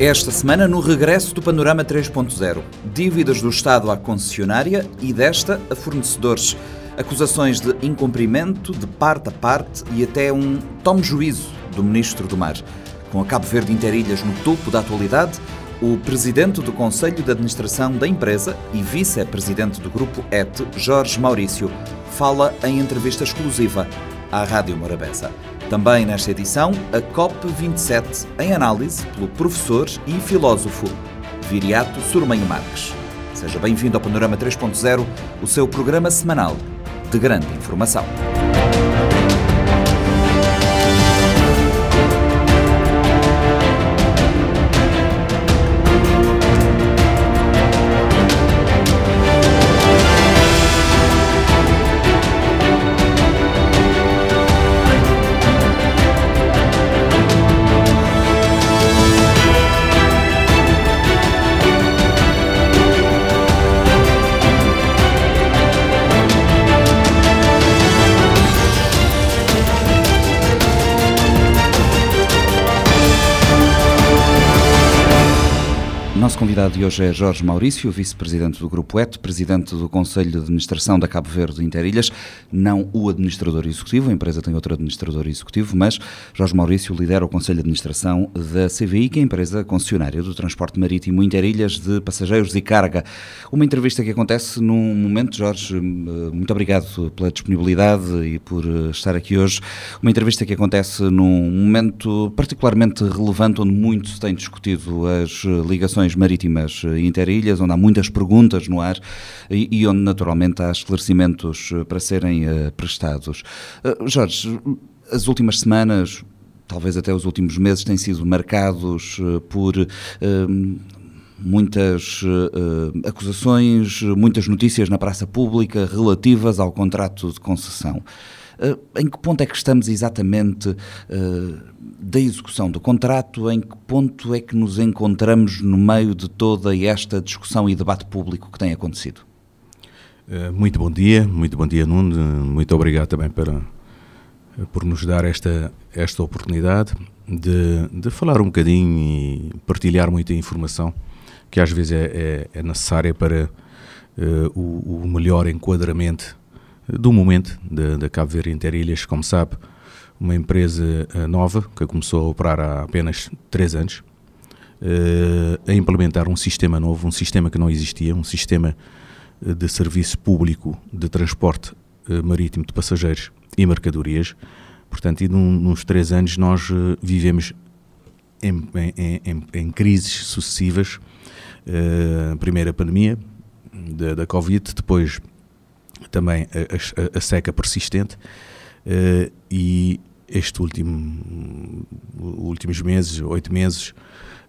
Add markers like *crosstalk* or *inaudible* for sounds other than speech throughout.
Esta semana, no regresso do Panorama 3.0, dívidas do Estado à concessionária e desta a fornecedores. Acusações de incumprimento de parte a parte e até um tome juízo do Ministro do Mar. Com a Cabo Verde Interilhas no topo da atualidade, o presidente do Conselho de Administração da empresa e vice-presidente do grupo ET, Jorge Maurício, fala em entrevista exclusiva à Rádio Morabeza. Também nesta edição, a COP27, em análise pelo professor e filósofo Viriato Surmanho Marques. Seja bem-vindo ao Panorama 3.0, o seu programa semanal de grande informação. Convidado de hoje é Jorge Maurício, vice-presidente do Grupo ET, presidente do Conselho de Administração da Cabo Verde Interilhas, não o administrador executivo, a empresa tem outro administrador executivo, mas Jorge Maurício lidera o Conselho de Administração da CVI, que é a empresa concessionária do transporte marítimo Interilhas de passageiros e carga. Uma entrevista que acontece num momento, Jorge, muito obrigado pela disponibilidade e por estar aqui hoje, uma entrevista que acontece num momento particularmente relevante, onde muito se tem discutido as ligações marítimas eh, interilhas, onde há muitas perguntas no ar e, e onde naturalmente há esclarecimentos eh, para serem uh, prestados. Jorge, as últimas semanas, talvez até os últimos meses, têm sido marcados por muitas uh, acusações, muitas notícias na praça pública relativas ao contrato de concessão. Uh, em que ponto é que estamos exatamente uh, da execução do contrato? Em que ponto é que nos encontramos no meio de toda esta discussão e debate público que tem acontecido? Muito bom dia, muito bom dia Nuno, muito obrigado também para, por nos dar esta, esta oportunidade de, de falar um bocadinho e partilhar muita informação que às vezes é, é, é necessária para uh, o, o, melhor enquadramento do momento da, Cabo Verde Interilhas. Como sabe, uma empresa uh, nova que começou a operar há apenas três anos, uh, a implementar um sistema novo, um sistema que não existia, um sistema de serviço público de transporte marítimo de passageiros e mercadorias. Portanto, e num, nos três anos nós vivemos em, em, em, em crises sucessivas uh, primeiro a pandemia da, da Covid, depois também a, a, a seca persistente uh, e este último últimos meses, oito meses,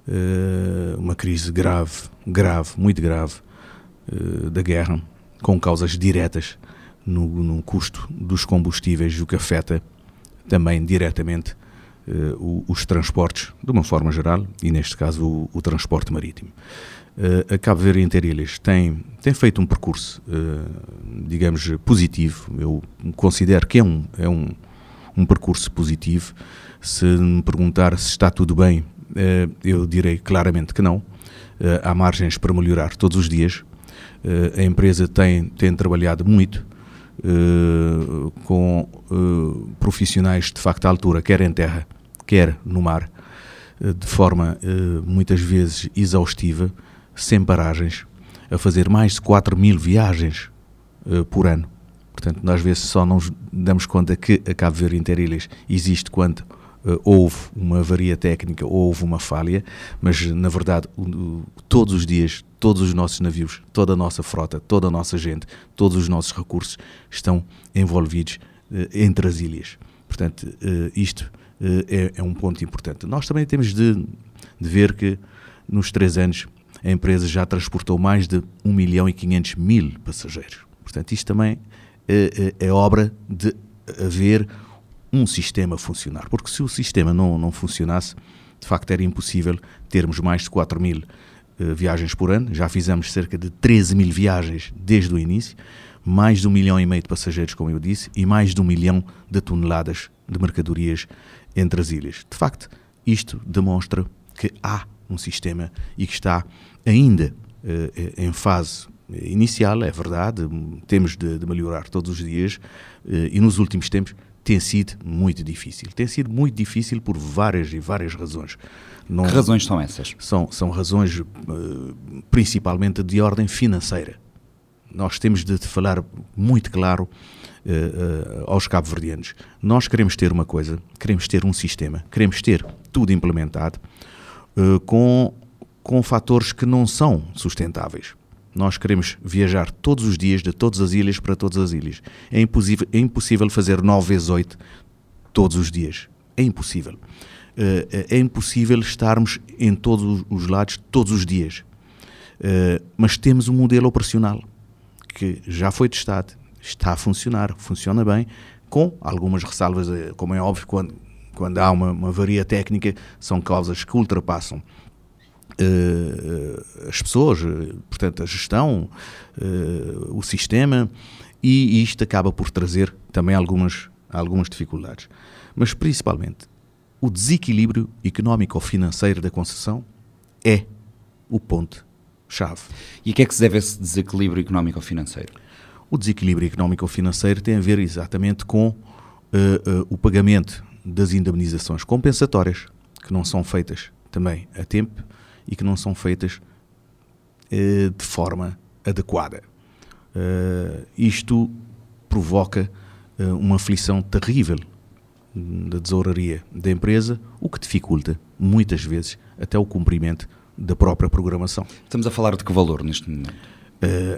uh, uma crise grave, grave, muito grave uh, da guerra, com causas diretas no, no, custo dos combustíveis, o que afeta também diretamente uh, os transportes, de uma forma geral, e neste caso o, o transporte marítimo. Uh, a Cabo Verde Interilhas tem, tem feito um percurso, uh, digamos, positivo. Eu considero que é um, é um, um percurso positivo. Se me perguntar se está tudo bem, eu direi claramente que não. há margens para melhorar todos os dias. a empresa tem, tem trabalhado muito com profissionais de facto à altura, quer em terra, quer no mar, de forma muitas vezes exaustiva sem paragens, a fazer mais de 4 mil viagens por ano. Portanto, nós às vezes só não damos conta que a Cabo Verde Interilhas existe quando uh, houve uma avaria técnica ou houve uma falha, mas na verdade todos os dias, todos os nossos navios, toda a nossa frota, toda a nossa gente, todos os nossos recursos estão envolvidos uh, entre as ilhas. Portanto, isto é, é, um ponto importante. Nós também temos de, de ver que nos três anos a empresa já transportou mais de 1 milhão e 500 mil passageiros. Portanto, isto também é, é, é obra de haver um sistema funcionar. Porque se o sistema não, não funcionasse, de facto era impossível termos mais de 4 mil uh, viagens por ano. Já fizemos cerca de 13 mil viagens desde o início, mais de um milhão e meio de passageiros, como eu disse, e mais de um milhão de toneladas de mercadorias entre as ilhas. De facto, isto demonstra que há um sistema e que está ainda uh, em fase inicial, é verdade, temos de, de melhorar todos os dias uh, e nos últimos tempos tem sido muito difícil. Tem sido muito difícil por várias e várias razões. Não, que razões são essas? São, são razões uh, principalmente de ordem financeira. Nós temos de falar muito claro uh, uh, aos cabo-verdianos. Nós queremos ter uma coisa, queremos ter um sistema, queremos ter tudo implementado com, com fatores que não são sustentáveis. Nós queremos viajar todos os dias de todas as ilhas para todas as ilhas. É impossível, é impossível fazer 9 vezes 8 todos os dias. É impossível. Uh, é impossível estarmos em todos os lados todos os dias. Uh, mas temos um modelo operacional que já foi testado, está a funcionar, funciona bem, com algumas ressalvas, como é óbvio, quando, quando há uma, uma varia técnica, são causas que ultrapassam as pessoas, portanto, a gestão, uh, o sistema, e, isto acaba por trazer também algumas, algumas dificuldades. Mas, principalmente, o desequilíbrio económico-financeiro da concessão é o ponto-chave. E a que é que se deve esse desequilíbrio económico-financeiro? O desequilíbrio económico-financeiro tem a ver exatamente com uh, uh, o pagamento das indemnizações compensatórias, que não são feitas também a tempo e que não são feitas uh, de forma adequada. Uh, isto provoca uh, uma aflição terrível da tesouraria da empresa, o que dificulta, muitas vezes, até o cumprimento da própria programação. Estamos a falar de que valor neste momento?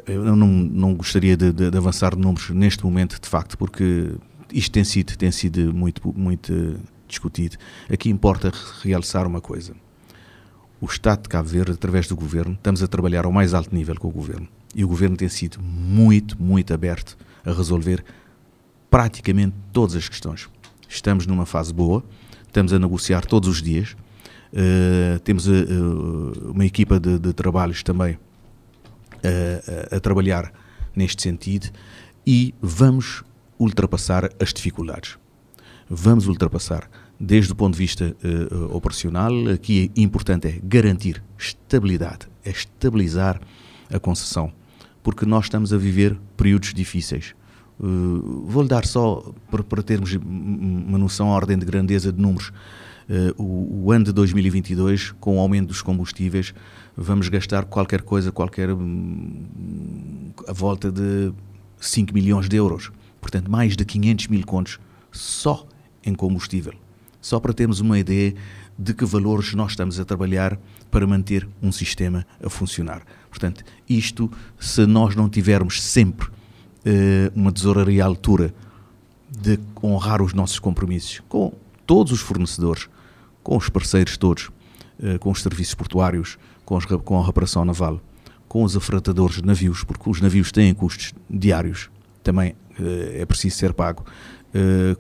eu não, não gostaria de, de, de, avançar números neste momento, de facto, porque isto tem sido, tem sido muito, muito discutido. Aqui importa realçar uma coisa o Estado de Cabo Verde, através do Governo, estamos a trabalhar ao mais alto nível com o Governo. E o Governo tem sido muito, muito aberto a resolver praticamente todas as questões. Estamos numa fase boa, estamos a negociar todos os dias, uh, temos uh, uma equipa de, de trabalhos também uh, a trabalhar neste sentido e vamos ultrapassar as dificuldades. Vamos ultrapassar desde o ponto de vista uh, operacional, aqui é importante é garantir estabilidade, é estabilizar a concessão, porque nós estamos a viver períodos difíceis. Uh, Vou-lhe dar só, para, para, termos uma noção, a ordem de grandeza de números, uh, o, o, ano de 2022, com o aumento dos combustíveis, vamos gastar qualquer coisa, qualquer, um, a volta de 5 milhões de euros. Portanto, mais de 500 mil contos só em combustível só para termos uma ideia de que valores nós estamos a trabalhar para manter um sistema a funcionar. Portanto, isto, se nós não tivermos sempre uh, uma tesouraria à altura de honrar os nossos compromissos com todos os fornecedores, com os parceiros todos, uh, com os serviços portuários, com, os, com a reparação naval, com os afratadores de navios, porque os navios têm custos diários, também uh, é preciso ser pago,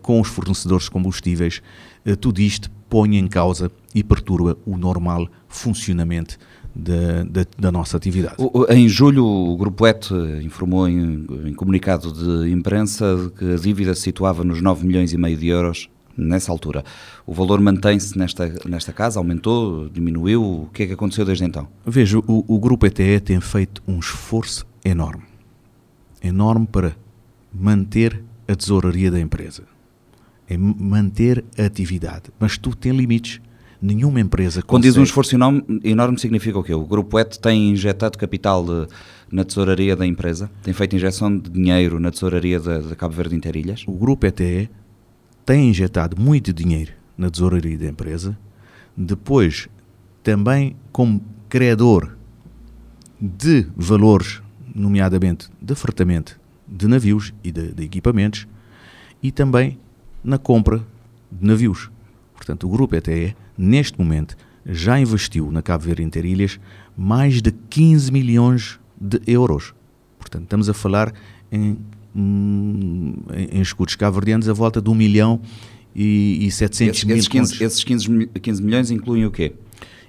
com os fornecedores de combustíveis, eh, tudo isto põe em causa e perturba o normal funcionamento da, da, da, nossa atividade. Em julho, o Grupo ET informou em, em, comunicado de imprensa que a dívida se situava nos 9 milhões e meio de euros nessa altura. O valor mantém-se nesta, nesta casa? Aumentou? Diminuiu? O que é que aconteceu desde então? Veja, o, o Grupo ETE tem feito um esforço enorme. Enorme para manter a tesouraria da empresa é manter a atividade. Mas tudo tem limites. Nenhuma empresa Quando consegue... diz um esforço enorme, enorme, significa o quê? O Grupo ET tem injetado capital de, na tesouraria da empresa? Tem feito injeção de dinheiro na tesouraria de, Cabo Verde Interilhas? O Grupo ETE tem injetado muito dinheiro na tesouraria da empresa. Depois, também como credor de valores, nomeadamente de fretamento de navios e de, de equipamentos, e também na compra de navios. Portanto, o Grupo ETE, neste momento, já investiu na Cabo Verde Interilhas mais de 15 milhões de euros. Portanto, estamos a falar em, hum, em, em escudos cabo-verdianos a volta de 1 milhão e, e 700 esses, mil esses 15, esses 15, 15 milhões incluem o quê?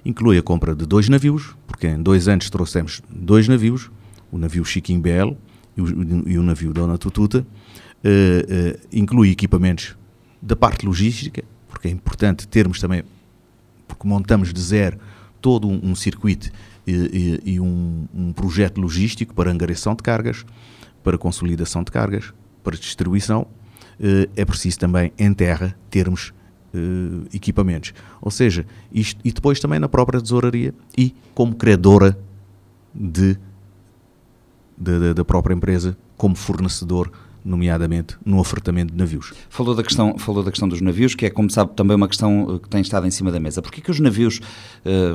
Inclui a compra de dois navios, porque em dois anos trouxemos dois navios, o navio Chiquim BL e o, e o navio Dona Tututa, uh, uh, inclui equipamentos da parte logística, porque é importante termos também, porque montamos de zero todo um, um circuito e, e, e um, um, projeto logístico para angariação de cargas, para consolidação de cargas, para distribuição. Eh, é preciso também, em terra, termos eh, equipamentos. Ou seja, isto, e depois também na própria tesouraria e como credora de, de, da própria empresa, como fornecedor nomeadamente no ofertamento de navios. Falou da, questão, falou da questão dos navios, que é, como sabe, também uma questão eh, que tem estado em cima da mesa. Porquê que os navios,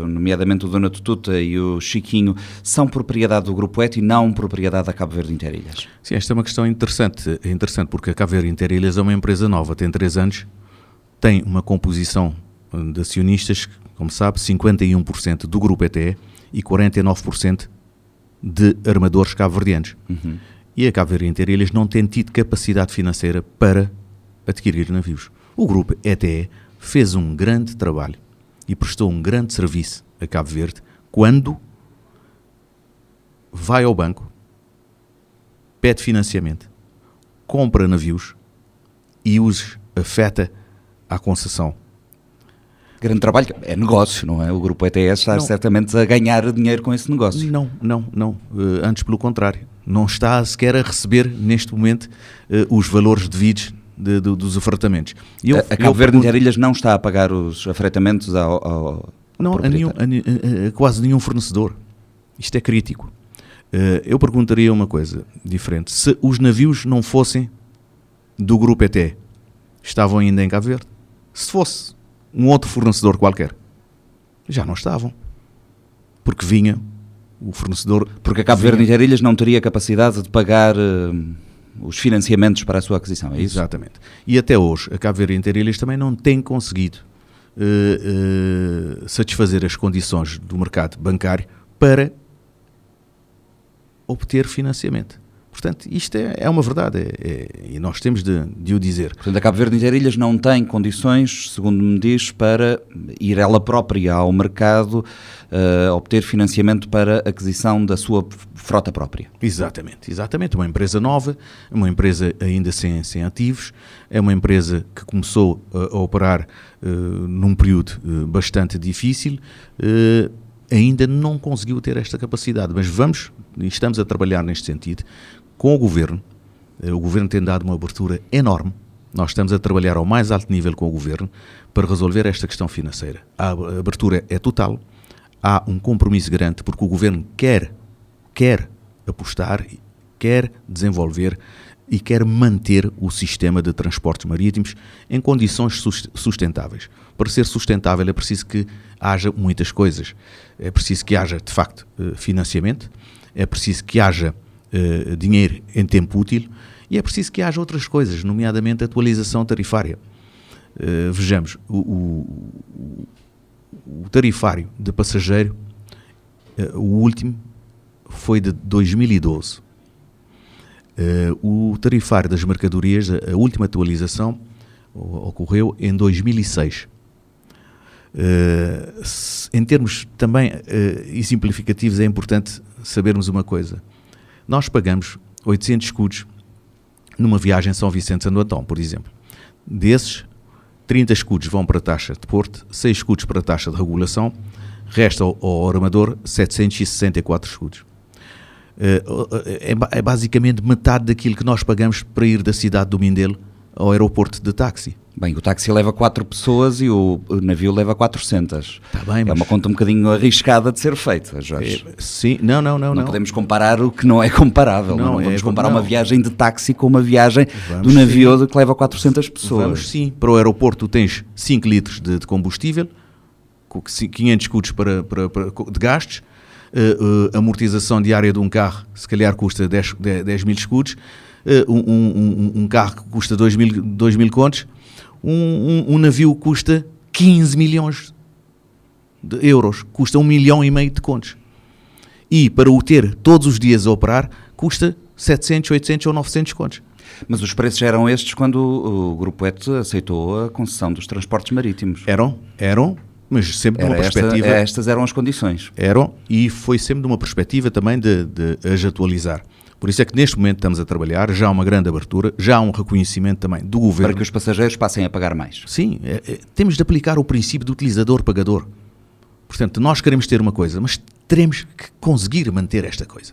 nomeadamente o Dona Tututa e o Chiquinho, são propriedade do Grupo ET e não propriedade da Cabo Verde Interilhas? Sim, esta é uma questão interessante, é interessante porque a Cabo Verde Interilhas é uma empresa nova, tem três anos, tem uma composição de acionistas, como sabe, 51% do grupo ETE e 49% de armadores cabo-verdianos. Uhum. E a Cabo Verde Interilhas não tem tido capacidade financeira para adquirir navios. O grupo ETE fez um grande trabalho e prestou um grande serviço a Cabo Verde quando vai ao banco, pede financiamento, compra navios e os afeta à concessão. Grande trabalho, é negócio, não é? O grupo ETS está não. certamente a ganhar dinheiro com esse negócio. Não, não, não. Uh, antes, pelo contrário. Não está sequer a receber, neste momento, uh, os valores devidos de, de, dos afretamentos. Eu, a, a Cabo Verde pergunto... Ilhas não está a pagar os afretamentos ao, ao Não, a, nenhum, a, a, quase nenhum fornecedor. Isto é crítico. Uh, eu perguntaria uma coisa diferente. Se os navios não fossem do grupo ET, estavam ainda em Cabo Verde? Se fosse um outro fornecedor qualquer, já não estavam. Porque vinha o fornecedor. Porque a Cabo Verde Interilhas não teria capacidade de pagar uh, os financiamentos para a sua aquisição, é isso? Exatamente. E até hoje, a Cabo Verde Interilhas também não tem conseguido uh, uh, satisfazer as condições do mercado bancário para obter financiamento. Portanto, isto é, é uma verdade é, é, e nós temos de, de, o dizer. Portanto, a Cabo Verde Interilhas não tem condições, segundo me diz, para ir ela própria ao mercado uh, obter financiamento para aquisição da sua frota própria. Exatamente, exatamente. Uma empresa nova, uma empresa ainda sem, sem ativos, é uma empresa que começou a, a operar uh, num período uh, bastante difícil ainda não conseguiu ter esta capacidade, mas vamos, estamos a trabalhar neste sentido, com o Governo. Eh, o Governo tem dado uma abertura enorme. Nós estamos a trabalhar ao mais alto nível com o Governo para resolver esta questão financeira. A abertura é total, há um compromisso grande porque o Governo quer, quer apostar, quer desenvolver e quer manter o sistema de transportes marítimos em condições sustentáveis. Para ser sustentável é preciso que haja muitas coisas. É preciso que haja, de facto, eh, financiamento, é preciso que haja uh, dinheiro em tempo útil e é preciso que haja outras coisas, nomeadamente atualização tarifária. Uh, vejamos, o, o, o, tarifário de passageiro, uh, o último, foi de 2012. o tarifário das mercadorias, a, a última atualização, ocorreu em 2006. Uh, em termos também uh, simplificativos, é importante sabermos uma coisa. Nós pagamos 800 escudos numa viagem São Vicente Santo Antão, por exemplo. Desses, 30 escudos vão para a taxa de porto, 6 escudos para a taxa de regulação, resta ao, ao armador 764 escudos. Eh, é, é, basicamente metade daquilo que nós pagamos para ir da cidade do Mindelo ao aeroporto de táxi. Bem, o táxi leva 4 pessoas e o navio leva 400. Tá bem, é mas... uma conta um bocadinho arriscada de ser feita, Jorge. É, sim, não, não, não. Não, não podemos comparar o que não é comparável. Não, não é vamos comparar não. uma viagem de táxi com uma viagem vamos do navio sim. que leva 400 pessoas. Vamos sim. Para o aeroporto tens 5 litros de, de combustível, 500 escudos para, para, para, de gastos, uh, uh, amortização diária de um carro se calhar custa 10, 10, 10 mil escudos, uh, um, um, um, carro que custa 2 mil, 2 mil contos, um, um, um, navio custa 15 milhões de euros, custa 1 milhão e meio de contos. E para o ter todos os dias a operar, custa 700, 800 ou 900 contos. Mas os preços eram estes quando o Grupo ET aceitou a concessão dos transportes marítimos? Eram, eram, mas sempre Era numa perspectiva. Esta, estas eram as condições. Eram, e foi sempre numa perspectiva também de, de as atualizar. Por isso é que neste momento estamos a trabalhar, já há uma grande abertura, já há um reconhecimento também do governo. Para que os passageiros passem a pagar mais. Sim, é, é, temos de aplicar o princípio do utilizador-pagador. Portanto, nós queremos ter uma coisa, mas teremos que conseguir manter esta coisa.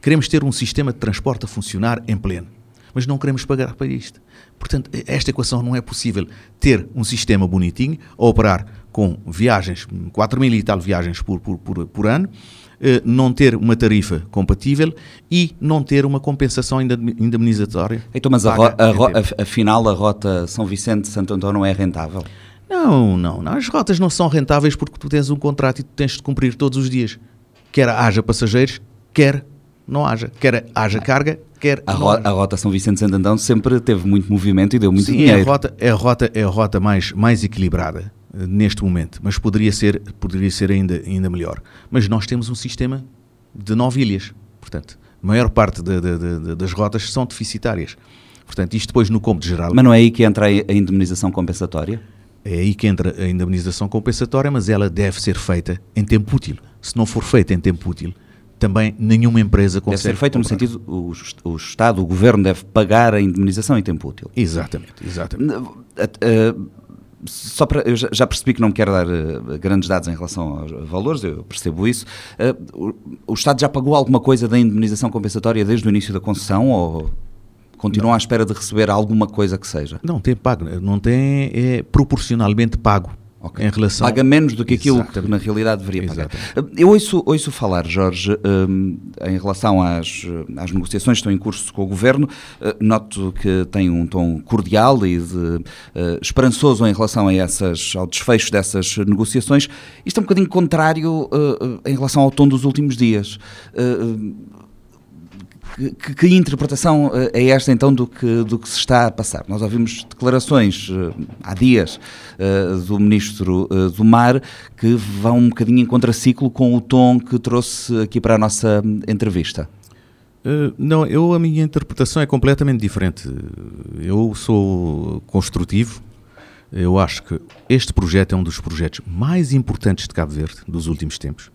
Queremos ter um sistema de transporte a funcionar em pleno, mas não queremos pagar para isto. Portanto, esta equação não é possível ter um sistema bonitinho a operar com viagens, 4 mil e tal viagens por, por, por, por ano, não ter uma tarifa compatível e não ter uma compensação indemnizatória. Então, mas a a afinal a rota São Vicente-Santo Antão não é rentável? Não, não, não. As rotas não são rentáveis porque tu tens um contrato e tu tens de cumprir todos os dias. Quer haja passageiros, quer não haja. Quer haja carga, quer a, ro a rota São Vicente Santo Antão sempre teve muito movimento e deu muito Sim, dinheiro. É a rota, é a rota, é a rota mais, mais equilibrada neste momento, mas poderia ser, poderia ser ainda, ainda melhor. Mas nós temos um sistema de nove ilhas, portanto, a maior parte de, de, de, das rotas são deficitárias. Portanto, isto depois no cômputo geral... Mas não é aí que entra a indemnização compensatória? É aí que entra a indemnização compensatória, mas ela deve ser feita em tempo útil. Se não for feita em tempo útil, também nenhuma empresa consegue. Deve ser feita no sentido, o, o Estado, o Governo deve pagar a indemnização em tempo útil. Exatamente, exatamente. Uh, uh, só para, eu já percebi que não quero dar uh, grandes dados em relação aos valores, eu percebo isso. O, o, Estado já pagou alguma coisa da indemnização compensatória desde o início da concessão ou continuam não. à espera de receber alguma coisa que seja? Não tem pago, não tem é proporcionalmente pago Okay. Em relação... Paga menos do que aquilo Exatamente. que na realidade deveria pagar. Exatamente. Eu ouço, ouço falar, Jorge, um, em relação às, às negociações que estão em curso com o Governo, uh, noto que tem um tom cordial e de, uh, esperançoso em relação a essas, ao desfecho dessas negociações. Isto é um bocadinho contrário uh, em relação ao tom dos últimos dias. Que, que, interpretação eh, é esta então do que, do que se está a passar? Nós ouvimos declarações uh, há dias uh, do Ministro do Mar que vão um bocadinho em contraciclo com o tom que trouxe aqui para a nossa entrevista. não, eu a minha interpretação é completamente diferente. Eu sou construtivo. Eu acho que este projeto é um dos projetos mais importantes de Cabo Verde dos últimos tempos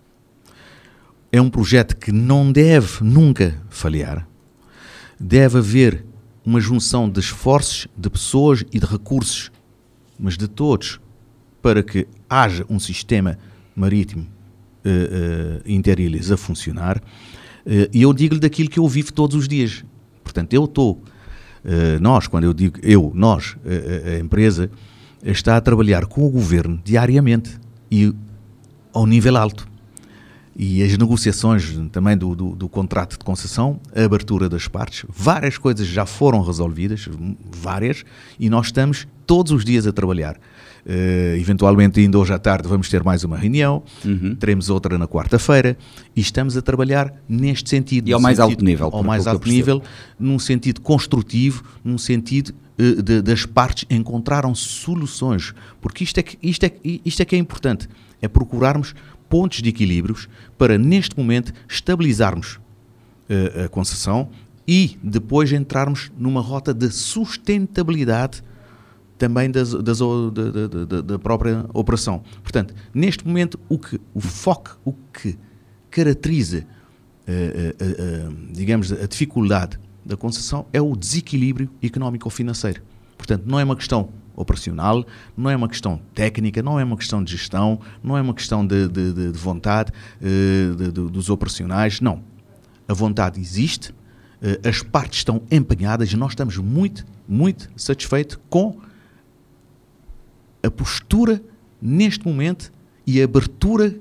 é um projeto que não deve nunca falhar. Deve haver uma junção de esforços, de pessoas e de recursos, mas de todos, para que haja um sistema marítimo uh, uh, interilhas a funcionar. Uh, e eu digo-lhe daquilo que eu vivo todos os dias. Portanto, eu estou, nós, quando eu digo eu, nós, a empresa, está a trabalhar com o governo diariamente e ao nível alto e as negociações também do, do, do, contrato de concessão, a abertura das partes, várias coisas já foram resolvidas, várias, e nós estamos todos os dias a trabalhar. Uh, eventualmente, ainda hoje à tarde, vamos ter mais uma reunião, uhum. teremos outra na quarta-feira, e estamos a trabalhar neste sentido. E ao mais sentido, alto nível. Ao mais alto nível, num sentido construtivo, num sentido uh, de, das partes encontraram soluções, porque isto é, que, isto, é, isto é que é importante, é procurarmos pontos de equilíbrios para, neste momento, estabilizarmos uh, a concessão e depois entrarmos numa rota de sustentabilidade também das, das, da, da, da, própria operação. Portanto, neste momento, o, que, o foco, o que caracteriza, uh, uh, digamos, a dificuldade da concessão é o desequilíbrio económico-financeiro. Portanto, não é uma questão operacional, não é uma questão técnica, não é uma questão de gestão, não é uma questão de, de, de vontade uh, de, dos operacionais, não. A vontade existe, uh, as partes estão empenhadas e nós estamos muito, muito satisfeitos com a postura neste momento e a abertura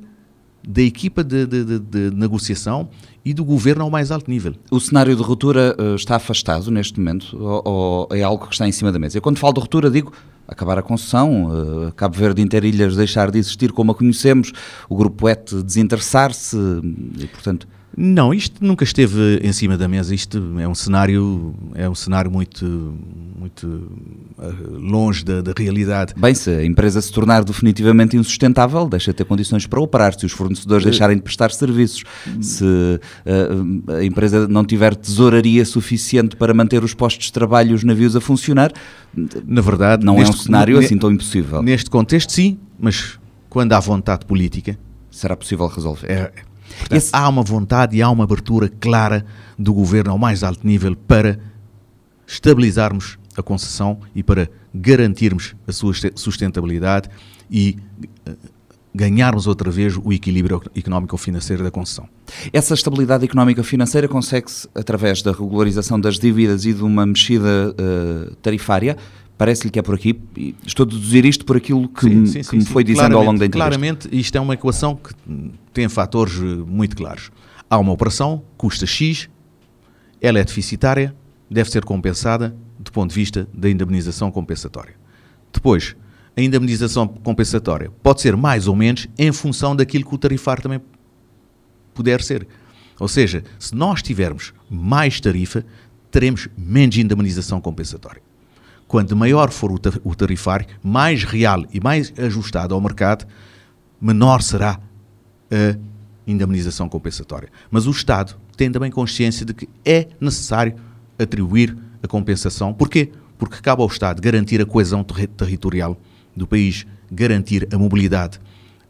da equipa de, de, de, negociação e do governo ao mais alto nível. O cenário de ruptura uh, está afastado neste momento ou, ou, é algo que está em cima da mesa? Eu, quando falo de ruptura, digo acabar a concessão, uh, Cabo Verde Interilhas deixar de existir como a conhecemos, o Grupo ET desinteressar-se e, portanto... Não, isto nunca esteve em cima da mesa. Isto é um cenário, é um cenário muito, muito eh, longe da, da, realidade. Bem, se a empresa se tornar definitivamente insustentável, deixa de ter condições para operar. Se os fornecedores uh, deixarem de prestar serviços, se uh, a empresa não tiver tesouraria suficiente para manter os postos de trabalho e os navios a funcionar, na verdade, não neste, é um cenário assim tão impossível. Neste contexto, sim, mas quando há vontade política, será possível resolver. É, Portanto, Esse... Há uma vontade e há uma abertura clara do governo ao mais alto nível para estabilizarmos a concessão e para garantirmos a sua sustentabilidade e uh, ganharmos outra vez o equilíbrio económico-financeiro da concessão. Essa estabilidade económica-financeira consegue-se através da regularização das dívidas e de uma mexida uh, tarifária. Parece-lhe que é por aqui. Estou a deduzir isto por aquilo que, sim, sim, que me foi dizendo ao longo da entrevista. Claramente, isto é uma equação que tem fatores eh, muito claros. Há uma operação, custa X, ela é deficitária, deve ser compensada do ponto de vista da indemnização compensatória. Depois, a indemnização compensatória pode ser mais ou menos em função daquilo que o tarifário também puder ser. Ou seja, se nós tivermos mais tarifa, teremos menos indemnização compensatória. Quanto maior for o tarifário, mais real e mais ajustado ao mercado, menor será a indemnização compensatória. Mas o Estado tem também consciência de que é necessário atribuir a compensação. Porquê? Porque cabe ao Estado garantir a coesão ter territorial do país, garantir a mobilidade,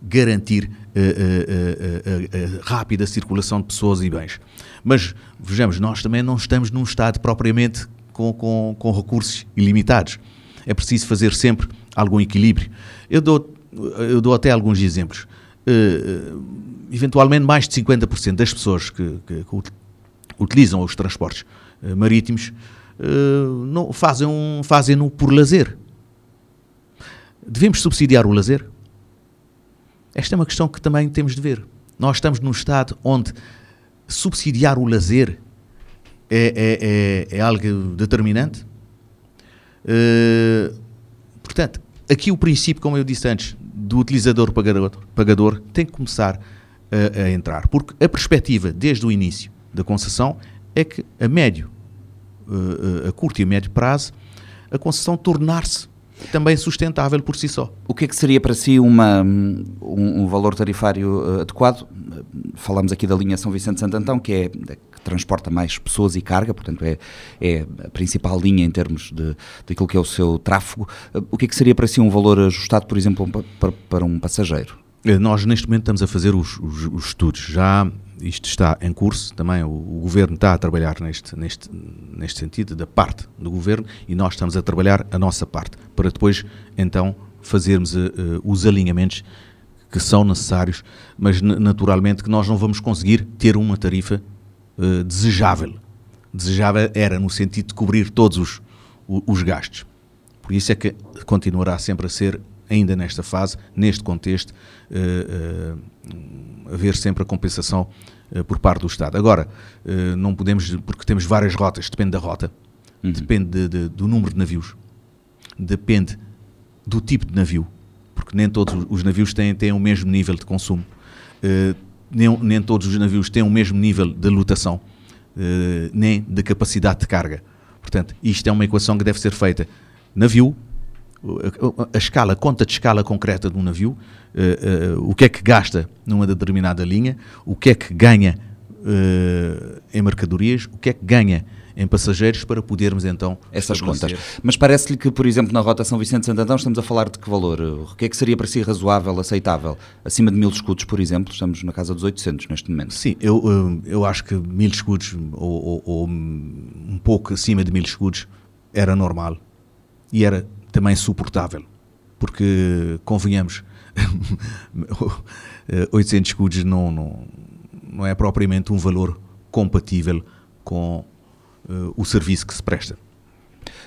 garantir a, a, a, a, rápida circulação de pessoas e bens. Mas, vejamos, nós também não estamos num Estado propriamente com, com, com recursos ilimitados. É preciso fazer sempre algum equilíbrio. Eu dou, eu dou até alguns exemplos. Uh, eventualmente, mais de 50% das pessoas que, que, que, utilizam os transportes uh, marítimos uh, não, fazem, um, fazem-no por lazer. Devemos subsidiar o lazer? Esta é uma questão que também temos de ver. Nós estamos num Estado onde subsidiar o lazer é, é, é, é algo determinante. Uh, portanto, aqui o princípio, como eu disse antes, do utilizador pagador, pagador tem que começar a, a, entrar. Porque a perspectiva, desde o início da concessão, é que a médio, uh, a curto e a médio prazo, a concessão tornar-se também sustentável por si só. O que é que seria para si uma, um, um valor tarifário adequado? Falamos aqui da linha São Vicente Santo Antão, que é transporta mais pessoas e carga, portanto é, é a principal linha em termos de daquilo que é o seu tráfego. O que é que seria para si um valor ajustado, por exemplo, para, para um passageiro? Eh, nós neste momento estamos a fazer os, os, os estudos. Já isto está em curso, também o, o, Governo está a trabalhar neste, neste, neste sentido, da parte do Governo, e nós estamos a trabalhar a nossa parte, para depois então fazermos uh, os alinhamentos que são necessários, mas naturalmente que nós não vamos conseguir ter uma tarifa uh, desejável. Desejável era no sentido de cobrir todos os, os gastos. Por isso é que continuará sempre a ser, ainda nesta fase, neste contexto, uh, uh, haver sempre a compensação por parte do Estado. Agora, não podemos, porque temos várias rotas, depende da rota, uhum. depende de, de, do número de navios, depende do tipo de navio, porque nem todos os navios têm, têm o mesmo nível de consumo nem, nem todos os navios têm o mesmo nível de lotação, uh, nem de capacidade de carga. Portanto, isto é uma equação que deve ser feita. Navio, a, escala, a conta de escala concreta de um navio, uh, uh, o que é que gasta numa determinada linha, o que é que ganha em mercadorias, o que é que ganha em passageiros para podermos então essas contas. Mas parece-lhe que, por exemplo, na rota São Vicente Santo Antão estamos a falar de que valor? O que é que seria para si razoável, aceitável? Acima de mil escudos, por exemplo, estamos na casa dos 800 neste momento. Sim, eu, eu acho que mil escudos ou, ou, ou um pouco acima de mil escudos era normal e era também suportável, porque convenhamos, *laughs* 800 escudos não, não, não é propriamente um valor compatível com o serviço que se presta.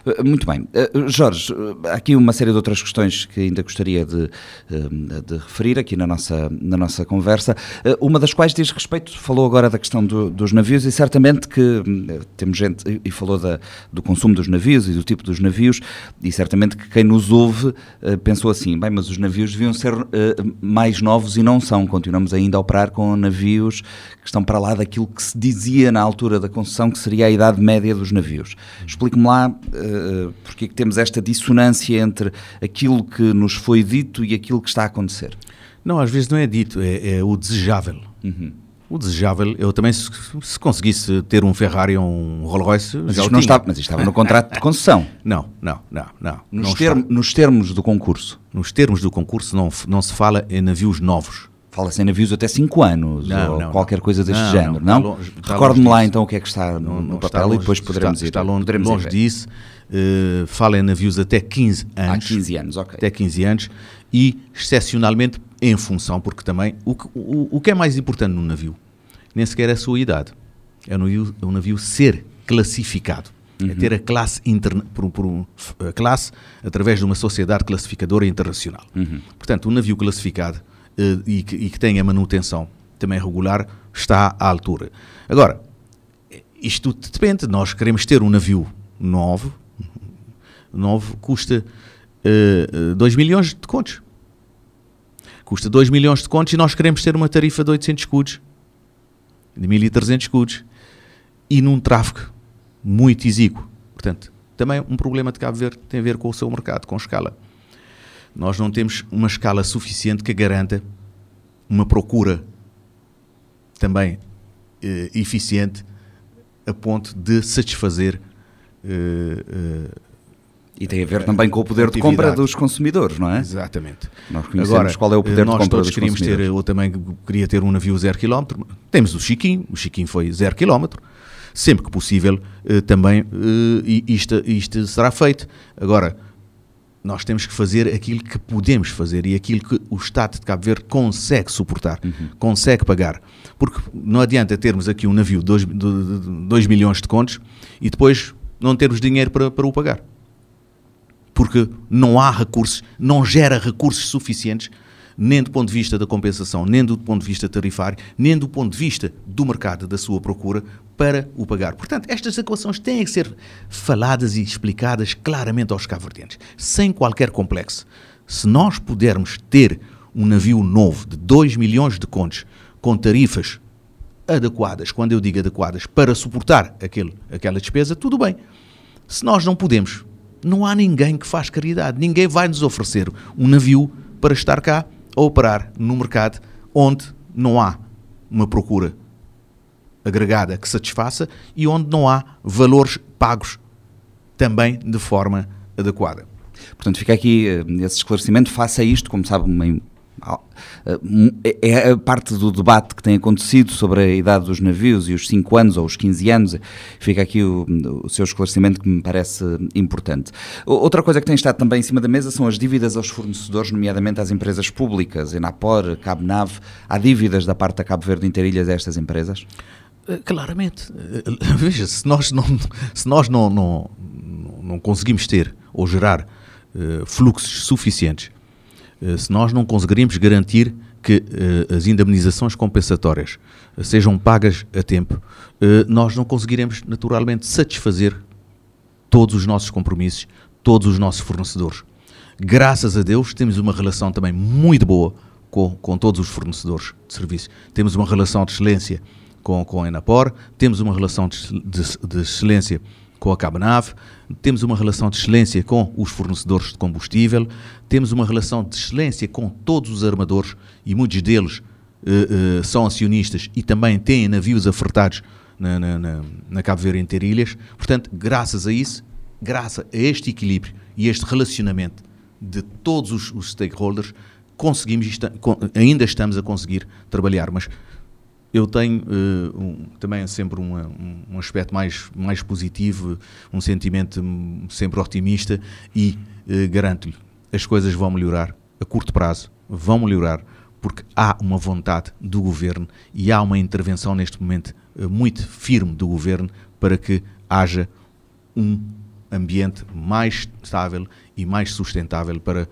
Eh, muito bem. Eh, Jorge, há aqui uma série de outras questões que ainda gostaria de, de, referir aqui na nossa, na nossa conversa. Uma das quais diz respeito, falou agora da questão do, dos navios e certamente que hum, temos gente, e falou da, do consumo dos navios e do tipo dos navios, e certamente que quem nos ouve pensou assim, bem, mas os navios deviam ser mais novos e não são. Continuamos ainda a operar com navios que estão para lá daquilo que se dizia na altura da concessão que seria a idade média dos navios. Explique-me lá porque é que temos esta dissonância entre aquilo que nos foi dito e aquilo que está a acontecer. Não, às vezes não é dito, é, é o desejável. Uhum. O desejável, eu também, se, se, conseguisse ter um Ferrari ou um Rolls Royce. Mas isto não estava, mas estava no contrato de concessão. *laughs* Não, não, não. não, nos, não nos termos do concurso. Nos termos do concurso não, não se fala em navios novos. Fala-se em navios até 5 anos não, ou não, qualquer coisa deste género, não? Recorde-me lá então o que é que está no, papel e depois poderemos está, ir. Está longe, poderemos longe disso. Uh, fala em navios até 15 anos. Há 15 anos, ok. Até 15 anos e, excepcionalmente, em função, porque também o que, o, o que é mais importante no navio nem sequer é a sua idade, é o navio, é o navio ser classificado. Uhum. É ter a classe, interna, por, por, a classe através de uma sociedade classificadora internacional. Uhum. Portanto, um navio classificado uh, e, que, e que tem a manutenção também regular está à altura. Agora, isto depende. Nós queremos ter um navio novo, novo custa uh, 2 milhões de contos. Custa 2 milhões de contos e nós queremos ter uma tarifa de 800 escudos, de 1300 escudos, e num tráfego muito exíguo. Portanto, também um problema de Cabo Verde tem a ver com o seu mercado, com escala. Nós não temos uma escala suficiente que garanta uma procura também eh, eficiente a ponto de satisfazer eh, eh, e tem a ver também com o poder de compra dos consumidores, não é? Exatamente. Nós conhecemos Agora, qual é o poder de compra dos queríamos consumidores. Ter, eu também queria ter um navio zero quilómetro. Temos o Chiquinho, o Chiquinho foi zero quilómetro. Sempre que possível, também isto, isto será feito. Agora, nós temos que fazer aquilo que podemos fazer e aquilo que o Estado de Cabo Verde consegue suportar, uhum. consegue pagar. Porque não adianta termos aqui um navio de 2 milhões de contos e depois não termos dinheiro para, para o pagar. Porque não há recursos, não gera recursos suficientes, nem do ponto de vista da compensação, nem do ponto de vista tarifário, nem do ponto de vista do mercado, da sua procura, para o pagar. Portanto, estas equações têm que ser faladas e explicadas claramente aos cabo-verdianos, sem qualquer complexo. Se nós pudermos ter um navio novo de 2 milhões de contos com tarifas adequadas, quando eu digo adequadas, para suportar aquele, aquela despesa, tudo bem. Se nós não podemos, não há ninguém que faz caridade. Ninguém vai nos oferecer um navio para estar cá a operar no mercado onde não há uma procura agregada que satisfaça e onde não há valores pagos também de forma adequada. Portanto, fica aqui eh, esse esclarecimento. Faça isto, como sabe, uma, é, é a parte do debate que tem acontecido sobre a idade dos navios e os 5 anos ou os 15 anos. Fica aqui o, o, seu esclarecimento que me parece importante. Outra coisa que tem estado também em cima da mesa são as dívidas aos fornecedores, nomeadamente às empresas públicas, Enapor, Cabnave. Há dívidas da parte da Cabo Verde Interilhas a estas empresas? Eh, claramente. Eh, *laughs* veja, se nós não, se nós não, não, não conseguimos ter ou gerar uh, fluxos suficientes, se nós não conseguirmos garantir que uh, as indemnizações compensatórias sejam pagas a tempo, nós não conseguiremos naturalmente satisfazer todos os nossos compromissos, todos os nossos fornecedores. Graças a Deus temos uma relação também muito boa com, com todos os fornecedores de serviços. Temos uma relação de excelência com, com a Enapor, temos uma relação de, de, de excelência com a Cabnave, temos uma relação de excelência com os fornecedores de combustível, temos uma relação de excelência com todos os armadores e muitos deles uh, uh, são acionistas e também têm navios afertados na, na, na, na Cabo Verde. Portanto, graças a isso, graças a este equilíbrio e este relacionamento de todos os, os stakeholders, conseguimos, ainda estamos a conseguir trabalhar. Mas eu tenho uh, um, também sempre uma, um aspecto mais, mais positivo, um sentimento sempre otimista e uh, garanto-lhe, as coisas vão melhorar a curto prazo, vão melhorar porque há uma vontade do governo e há uma intervenção neste momento uh, muito firme do governo para que haja um ambiente mais estável e mais sustentável para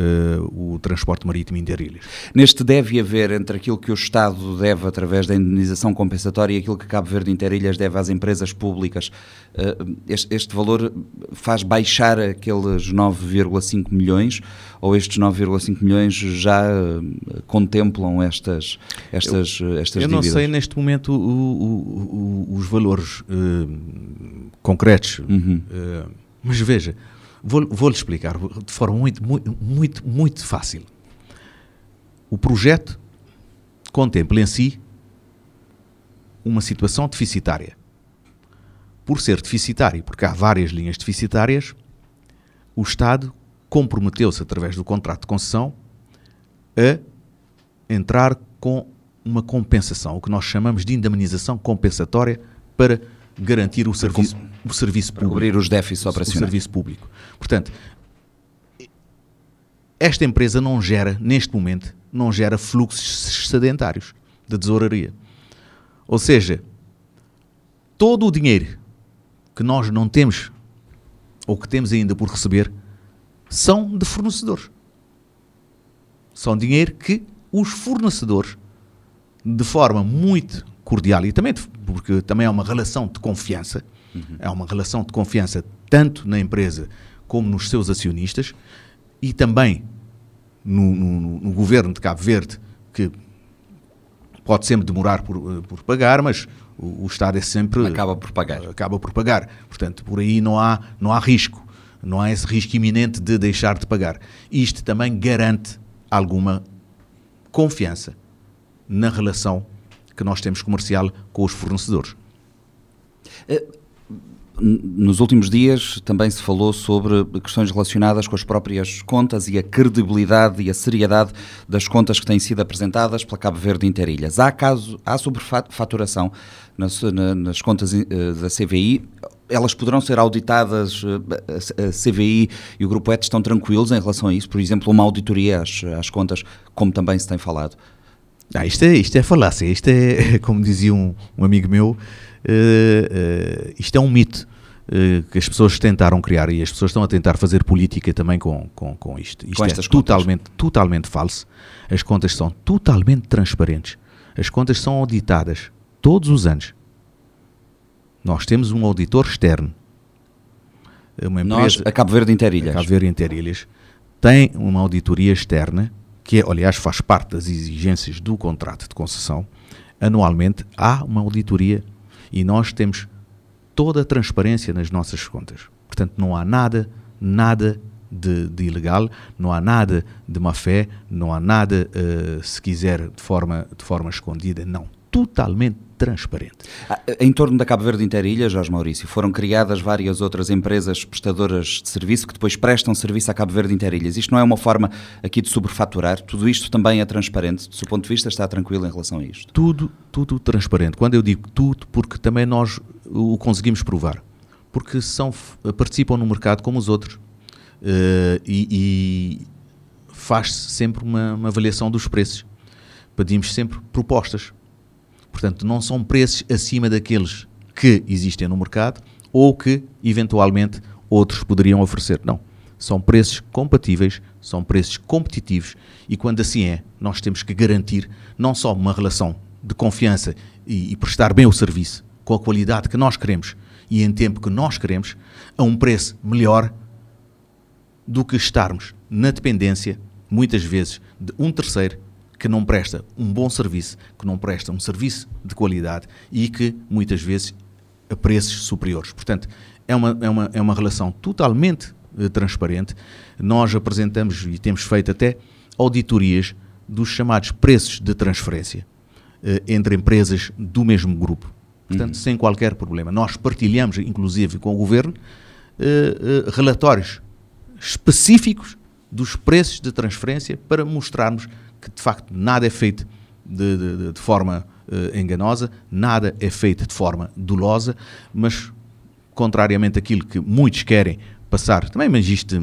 uh, o transporte marítimo interilhas. Neste deve haver entre aquilo que o Estado deve através da indenização compensatória e aquilo que Cabo Verde Interilhas deve às empresas públicas, uh, este, este, valor faz baixar aqueles 9,5 milhões ou estes 9,5 milhões já uh, contemplam estas, estas, eu, estas eu dívidas? Eu não sei neste momento o, o, o, os valores concretos, uhum. mas veja, Vou-lhe vou explicar de forma muito, muito, muito, muito fácil. O projeto contempla em si uma situação deficitária. Por ser deficitário, porque há várias linhas deficitárias, o Estado comprometeu-se, através do contrato de concessão, a entrar com uma compensação, o que nós chamamos de indemnização compensatória para garantir o serviço, o serviço público. cobrir os déficits operacionais. O serviço público. Portanto, esta empresa não gera, neste momento, não gera fluxos sedentários de tesouraria. Ou seja, todo o dinheiro que nós não temos ou que temos ainda por receber são de fornecedores. São dinheiro que os fornecedores, de forma muito cordial e também porque também é uma relação de confiança, uhum. é uma relação de confiança tanto na empresa como nos seus acionistas e também no, no, no governo de Cabo Verde, que pode sempre demorar por, eh, por pagar, mas o, o, Estado é sempre acaba por pagar. Acaba por pagar. Portanto, por aí não há não há risco, não há esse risco iminente de deixar de pagar. Isto também garante alguma confiança na relação que nós temos comercial com os fornecedores. Nos últimos dias também se falou sobre questões relacionadas com as próprias contas e a credibilidade e a seriedade das contas que têm sido apresentadas pela Cabo Verde Interilhas. Há caso, há sobrefaturação nas, nas contas eh, da CVI, elas poderão ser auditadas, eh, a CVI e o Grupo ET estão tranquilos em relação a isso? Por exemplo, uma auditoria às, às contas, como também se tem falado? Ah, isto, é, isto é falácia, isto é, *laughs* como dizia um, um amigo meu, uh, isto é um mito uh, que as pessoas tentaram criar e as pessoas estão a tentar fazer política também com, com, com isto. Isto com é totalmente, totalmente falso. As contas são totalmente transparentes. As contas são auditadas todos os anos. Nós temos um auditor externo. Uma empresa, Nós, a Cabo Verde Interilhas. A Cabo Verde Interilhas tem uma auditoria externa que é, aliás faz parte das exigências do contrato de concessão, anualmente há uma auditoria e nós temos toda a transparência nas nossas contas. Portanto, não há nada, nada de, de ilegal, não há nada de má fé, não há nada, uh, se quiser, de forma, de forma escondida, não. Totalmente transparente. Ah, em torno da Cabo Verde Interilha, Jorge Maurício, foram criadas várias outras empresas prestadoras de serviço que depois prestam serviço à Cabo Verde Interilhas. Isto não é uma forma aqui de sobrefaturar? Tudo isto também é transparente? Do seu ponto de vista, está tranquilo em relação a isto? Tudo, tudo transparente. Quando eu digo tudo, porque também nós o conseguimos provar. Porque são, participam no mercado como os outros. Uh, e, e faz-se sempre uma, uma avaliação dos preços. Pedimos sempre propostas Portanto, não são preços acima daqueles que existem no mercado ou que, eventualmente, outros poderiam oferecer. Não. São preços compatíveis, são preços competitivos e, quando assim é, nós temos que garantir não só uma relação de confiança e, e prestar bem o serviço com a qualidade que nós queremos e em tempo que nós queremos, a um preço melhor do que estarmos na dependência, muitas vezes, de um terceiro que não presta um bom serviço, que não presta um serviço de qualidade e que muitas vezes a preços superiores. Portanto, é uma, é uma, é uma relação totalmente uh, transparente. Nós apresentamos e temos feito até auditorias dos chamados preços de transferência uh, entre empresas do mesmo grupo. Portanto, uhum. sem qualquer problema. Nós partilhamos, inclusive, com o Governo, uh, relatórios específicos dos preços de transferência para mostrarmos que de facto nada é feito de, de, de forma uh, enganosa, nada é feito de forma dolosa, mas contrariamente àquilo que muitos querem passar, também, mas isto